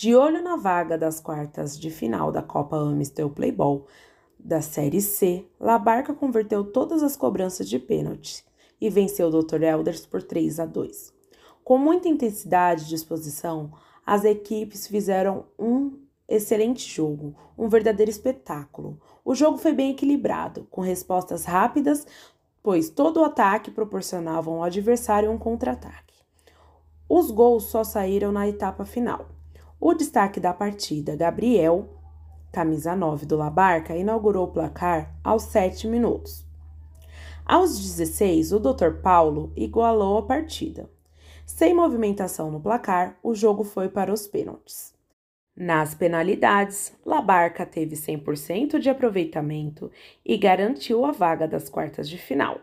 De olho na vaga das quartas de final da Copa Amistel Playball da Série C, Labarca converteu todas as cobranças de pênalti e venceu o Dr. Elders por 3 a 2. Com muita intensidade e disposição, as equipes fizeram um excelente jogo, um verdadeiro espetáculo. O jogo foi bem equilibrado, com respostas rápidas, pois todo o ataque proporcionava ao adversário um contra-ataque. Os gols só saíram na etapa final. O destaque da partida, Gabriel, camisa 9 do Labarca, inaugurou o placar aos 7 minutos. Aos 16, o Dr. Paulo igualou a partida. Sem movimentação no placar, o jogo foi para os pênaltis. Nas penalidades, Labarca teve 100% de aproveitamento e garantiu a vaga das quartas de final.